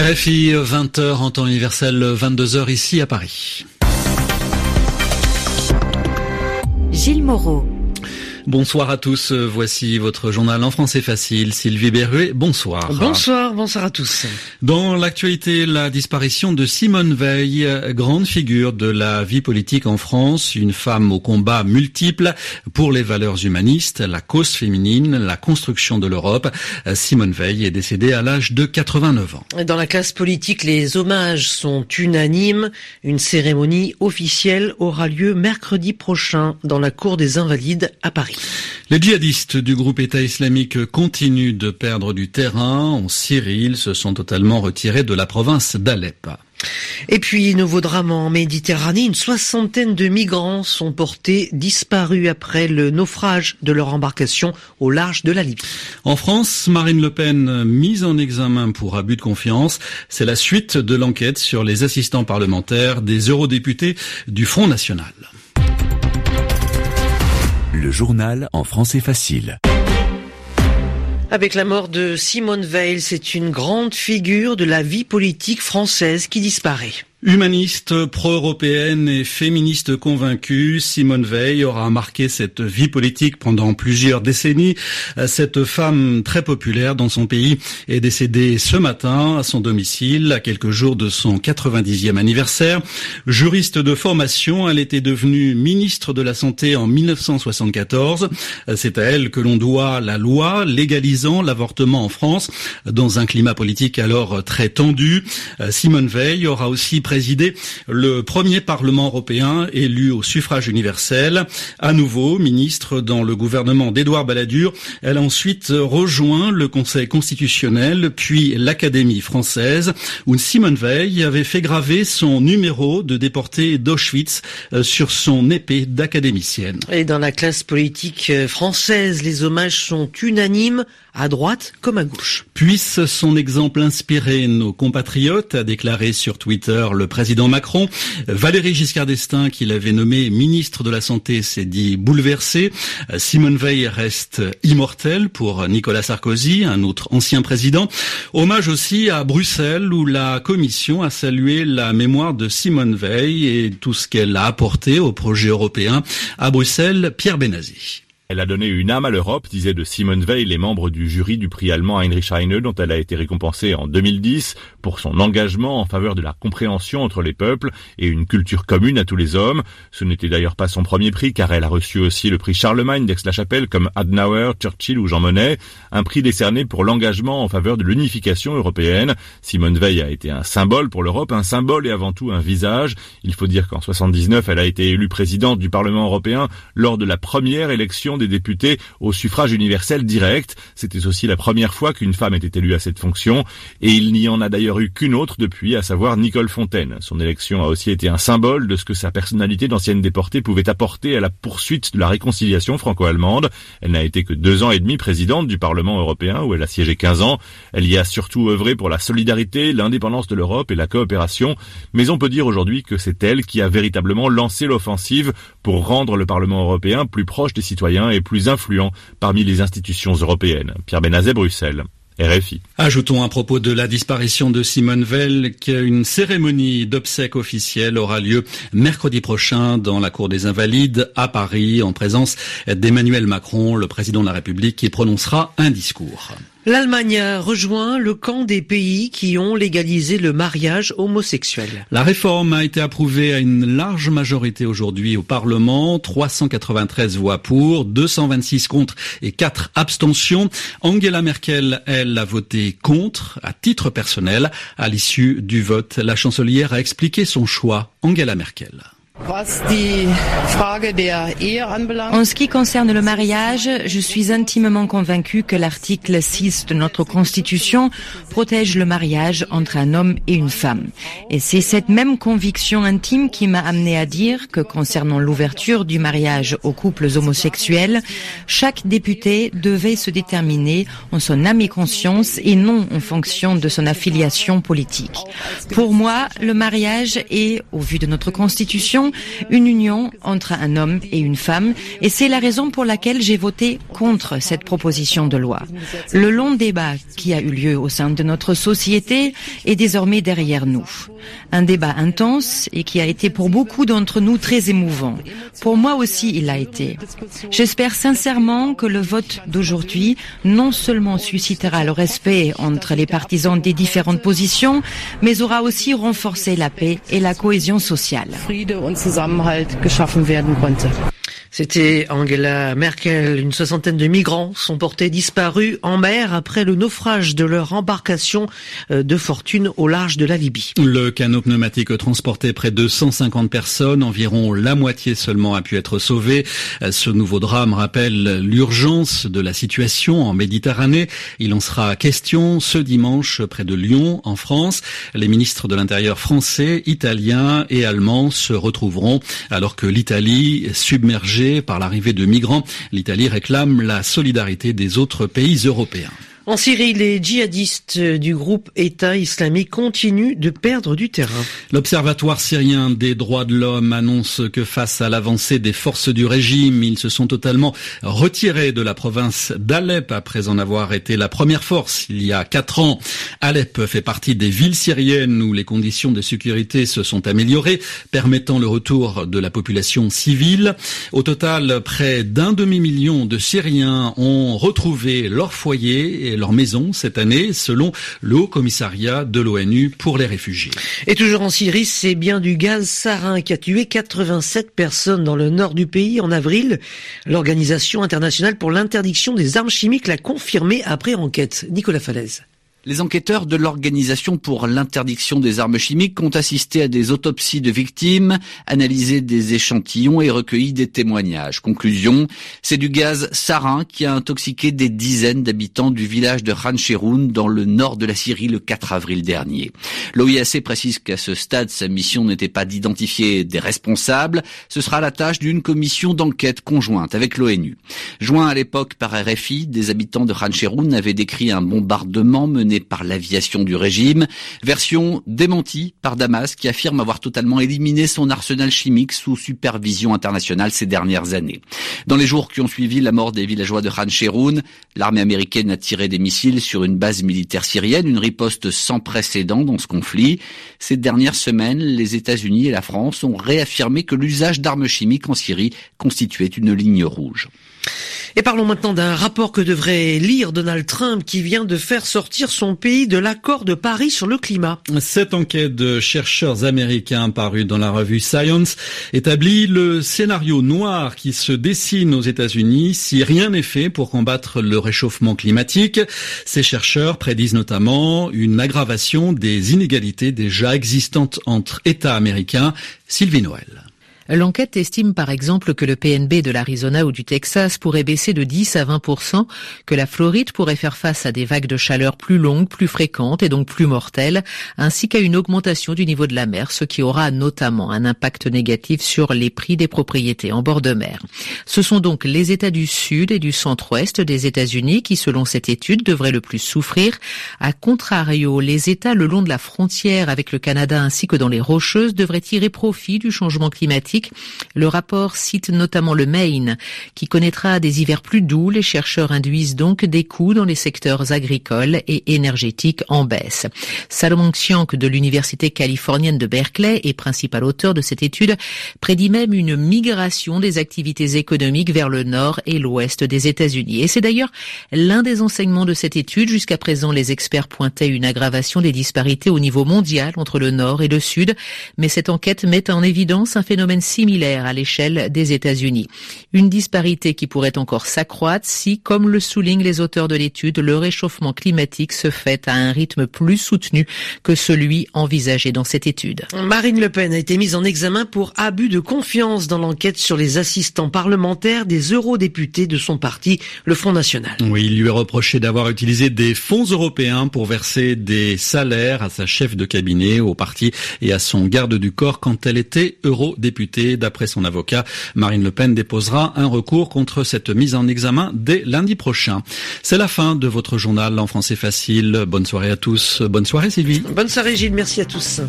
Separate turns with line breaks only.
RFI 20h en temps universel, 22h ici à Paris.
Gilles Moreau.
Bonsoir à tous, voici votre journal en français facile. Sylvie Berruet, bonsoir.
Bonsoir, bonsoir à tous.
Dans l'actualité, la disparition de Simone Veil, grande figure de la vie politique en France, une femme au combat multiple pour les valeurs humanistes, la cause féminine, la construction de l'Europe. Simone Veil est décédée à l'âge de 89 ans.
Dans la classe politique, les hommages sont unanimes. Une cérémonie officielle aura lieu mercredi prochain dans la cour des Invalides à Paris.
Les djihadistes du groupe État islamique continuent de perdre du terrain. En Syrie, ils se sont totalement retirés de la province d'Alep.
Et puis, nouveau drame en Méditerranée, une soixantaine de migrants sont portés disparus après le naufrage de leur embarcation au large de la Libye.
En France, Marine Le Pen mise en examen pour abus de confiance. C'est la suite de l'enquête sur les assistants parlementaires des eurodéputés du Front National.
Le journal en français facile.
Avec la mort de Simone Veil, c'est une grande figure de la vie politique française qui disparaît.
Humaniste, pro-européenne et féministe convaincue, Simone Veil aura marqué cette vie politique pendant plusieurs décennies. Cette femme très populaire dans son pays est décédée ce matin à son domicile, à quelques jours de son 90e anniversaire. Juriste de formation, elle était devenue ministre de la Santé en 1974. C'est à elle que l'on doit la loi légalisant l'avortement en France, dans un climat politique alors très tendu. Simone Veil aura aussi présidé le premier Parlement européen élu au suffrage universel. À nouveau ministre dans le gouvernement d'Édouard Balladur, elle a ensuite rejoint le Conseil constitutionnel, puis l'Académie française, où Simone Veil avait fait graver son numéro de déporté d'Auschwitz euh, sur son épée d'académicienne.
Et dans la classe politique française, les hommages sont unanimes à droite comme à gauche.
Puisse son exemple inspirer nos compatriotes, a déclaré sur Twitter le président Macron. Valérie Giscard d'Estaing, qui l'avait nommé ministre de la Santé, s'est dit bouleversé. Simone Veil reste immortelle pour Nicolas Sarkozy, un autre ancien président. Hommage aussi à Bruxelles, où la Commission a salué la mémoire de Simone Veil et tout ce qu'elle a apporté au projet européen. À Bruxelles, Pierre Benazzi.
Elle a donné une âme à l'Europe, disait de Simone Veil les membres du jury du prix allemand Heinrich Heine dont elle a été récompensée en 2010 pour son engagement en faveur de la compréhension entre les peuples et une culture commune à tous les hommes. Ce n'était d'ailleurs pas son premier prix car elle a reçu aussi le prix Charlemagne d'Aix-la-Chapelle comme Adenauer, Churchill ou Jean Monnet, un prix décerné pour l'engagement en faveur de l'unification européenne. Simone Veil a été un symbole pour l'Europe, un symbole et avant tout un visage. Il faut dire qu'en 79, elle a été élue présidente du Parlement européen lors de la première élection des députés au suffrage universel direct. C'était aussi la première fois qu'une femme était élue à cette fonction, et il n'y en a d'ailleurs eu qu'une autre depuis, à savoir Nicole Fontaine. Son élection a aussi été un symbole de ce que sa personnalité d'ancienne déportée pouvait apporter à la poursuite de la réconciliation franco-allemande. Elle n'a été que deux ans et demi présidente du Parlement européen, où elle a siégé 15 ans. Elle y a surtout œuvré pour la solidarité, l'indépendance de l'Europe et la coopération, mais on peut dire aujourd'hui que c'est elle qui a véritablement lancé l'offensive pour rendre le Parlement européen plus proche des citoyens et plus influent parmi les institutions européennes. Pierre Benazet, Bruxelles. RFI.
Ajoutons à propos de la disparition de Simone Veil qu'une cérémonie d'obsèques officielle aura lieu mercredi prochain dans la Cour des Invalides à Paris en présence d'Emmanuel Macron, le président de la République, qui prononcera un discours.
L'Allemagne rejoint le camp des pays qui ont légalisé le mariage homosexuel.
La réforme a été approuvée à une large majorité aujourd'hui au Parlement, 393 voix pour, 226 contre et 4 abstentions. Angela Merkel, elle, a voté contre à titre personnel. À l'issue du vote, la chancelière a expliqué son choix. Angela Merkel.
En ce qui concerne le mariage, je suis intimement convaincu que l'article 6 de notre Constitution protège le mariage entre un homme et une femme. Et c'est cette même conviction intime qui m'a amené à dire que concernant l'ouverture du mariage aux couples homosexuels, chaque député devait se déterminer en son âme et conscience et non en fonction de son affiliation politique. Pour moi, le mariage est, au vu de notre Constitution, Une union entre un homme et une femme et c'est la raison pour laquelle j'ai voté contre cette proposition de loi. Le long débat qui a eu lieu au sein de notre société est désormais derrière nous. Un débat intense et qui a été pour beaucoup d'entre nous très émouvant. Pour moi aussi, il l'a été. J'espère sincèrement que le vote d'aujourd'hui non seulement suscitera le respect entre les partisans des différentes positions, mais aura aussi renforcé la paix et la cohésion sociale. Zusammenhalt geschaffen werden konnte.
C'était Angela Merkel. Une soixantaine de migrants sont portés disparus en mer après le naufrage de leur embarcation euh, de fortune au large de la Libye.
Le canot pneumatique transportait près de 150 personnes. Environ la moitié seulement a pu être sauvée. Euh, ce nouveau drame rappelle l'urgence de la situation en Méditerranée. Il en sera question ce dimanche près de Lyon, en France. Les ministres de l'Intérieur français, italiens et allemands se retrouveront alors que l'Italie, submergée par l'arrivée de migrants. L'Italie réclame la solidarité des autres pays européens.
En Syrie, les djihadistes du groupe État islamique continuent de perdre du terrain.
L'Observatoire syrien des droits de l'homme annonce que face à l'avancée des forces du régime, ils se sont totalement retirés de la province d'Alep après en avoir été la première force il y a quatre ans. Alep fait partie des villes syriennes où les conditions de sécurité se sont améliorées, permettant le retour de la population civile. Au total, près d'un demi-million de Syriens ont retrouvé leur foyer leur maison cette année, selon le Haut Commissariat de l'ONU pour les réfugiés.
Et toujours en Syrie, c'est bien du gaz sarin qui a tué 87 personnes dans le nord du pays en avril. L'Organisation internationale pour l'interdiction des armes chimiques l'a confirmé après enquête. Nicolas Falaise.
Les enquêteurs de l'Organisation pour l'interdiction des armes chimiques ont assisté à des autopsies de victimes, analysé des échantillons et recueilli des témoignages. Conclusion, c'est du gaz sarin qui a intoxiqué des dizaines d'habitants du village de Khan dans le nord de la Syrie le 4 avril dernier. L'OIAC précise qu'à ce stade, sa mission n'était pas d'identifier des responsables, ce sera la tâche d'une commission d'enquête conjointe avec l'ONU. Joint à l'époque par RFI, des habitants de Khan avaient décrit un bombardement mené par l'aviation du régime. Version démentie par Damas qui affirme avoir totalement éliminé son arsenal chimique sous supervision internationale ces dernières années. Dans les jours qui ont suivi la mort des villageois de Khan Sheroun, l'armée américaine a tiré des missiles sur une base militaire syrienne, une riposte sans précédent dans ce conflit. Ces dernières semaines, les États-Unis et la France ont réaffirmé que l'usage d'armes chimiques en Syrie constituait une ligne rouge.
Et parlons maintenant d'un rapport que devrait lire Donald Trump qui vient de faire sortir son pays de l'accord de Paris sur le climat.
Cette enquête de chercheurs américains parue dans la revue Science établit le scénario noir qui se dessine aux États-Unis si rien n'est fait pour combattre le réchauffement climatique. Ces chercheurs prédisent notamment une aggravation des inégalités déjà existantes entre États américains. Sylvie Noël.
L'enquête estime par exemple que le PNB de l'Arizona ou du Texas pourrait baisser de 10 à 20% que la Floride pourrait faire face à des vagues de chaleur plus longues, plus fréquentes et donc plus mortelles, ainsi qu'à une augmentation du niveau de la mer, ce qui aura notamment un impact négatif sur les prix des propriétés en bord de mer. Ce sont donc les États du Sud et du Centre-Ouest des États-Unis qui, selon cette étude, devraient le plus souffrir. À contrario, les États le long de la frontière avec le Canada ainsi que dans les Rocheuses devraient tirer profit du changement climatique le rapport cite notamment le Maine, qui connaîtra des hivers plus doux. Les chercheurs induisent donc des coûts dans les secteurs agricoles et énergétiques en baisse. Salomon Xiank de l'Université californienne de Berkeley et principal auteur de cette étude prédit même une migration des activités économiques vers le nord et l'ouest des États-Unis. Et c'est d'ailleurs l'un des enseignements de cette étude. Jusqu'à présent, les experts pointaient une aggravation des disparités au niveau mondial entre le nord et le sud, mais cette enquête met en évidence un phénomène similaire à l'échelle des États-Unis. Une disparité qui pourrait encore s'accroître si, comme le soulignent les auteurs de l'étude, le réchauffement climatique se fait à un rythme plus soutenu que celui envisagé dans cette étude.
Marine Le Pen a été mise en examen pour abus de confiance dans l'enquête sur les assistants parlementaires des eurodéputés de son parti, le Front National.
Oui, il lui est reproché d'avoir utilisé des fonds européens pour verser des salaires à sa chef de cabinet, au parti et à son garde du corps quand elle était eurodéputée. D'après son avocat, Marine Le Pen déposera un recours contre cette mise en examen dès lundi prochain. C'est la fin de votre journal en français facile. Bonne soirée à tous. Bonne soirée Sylvie.
Bonne soirée Gilles. Merci à tous.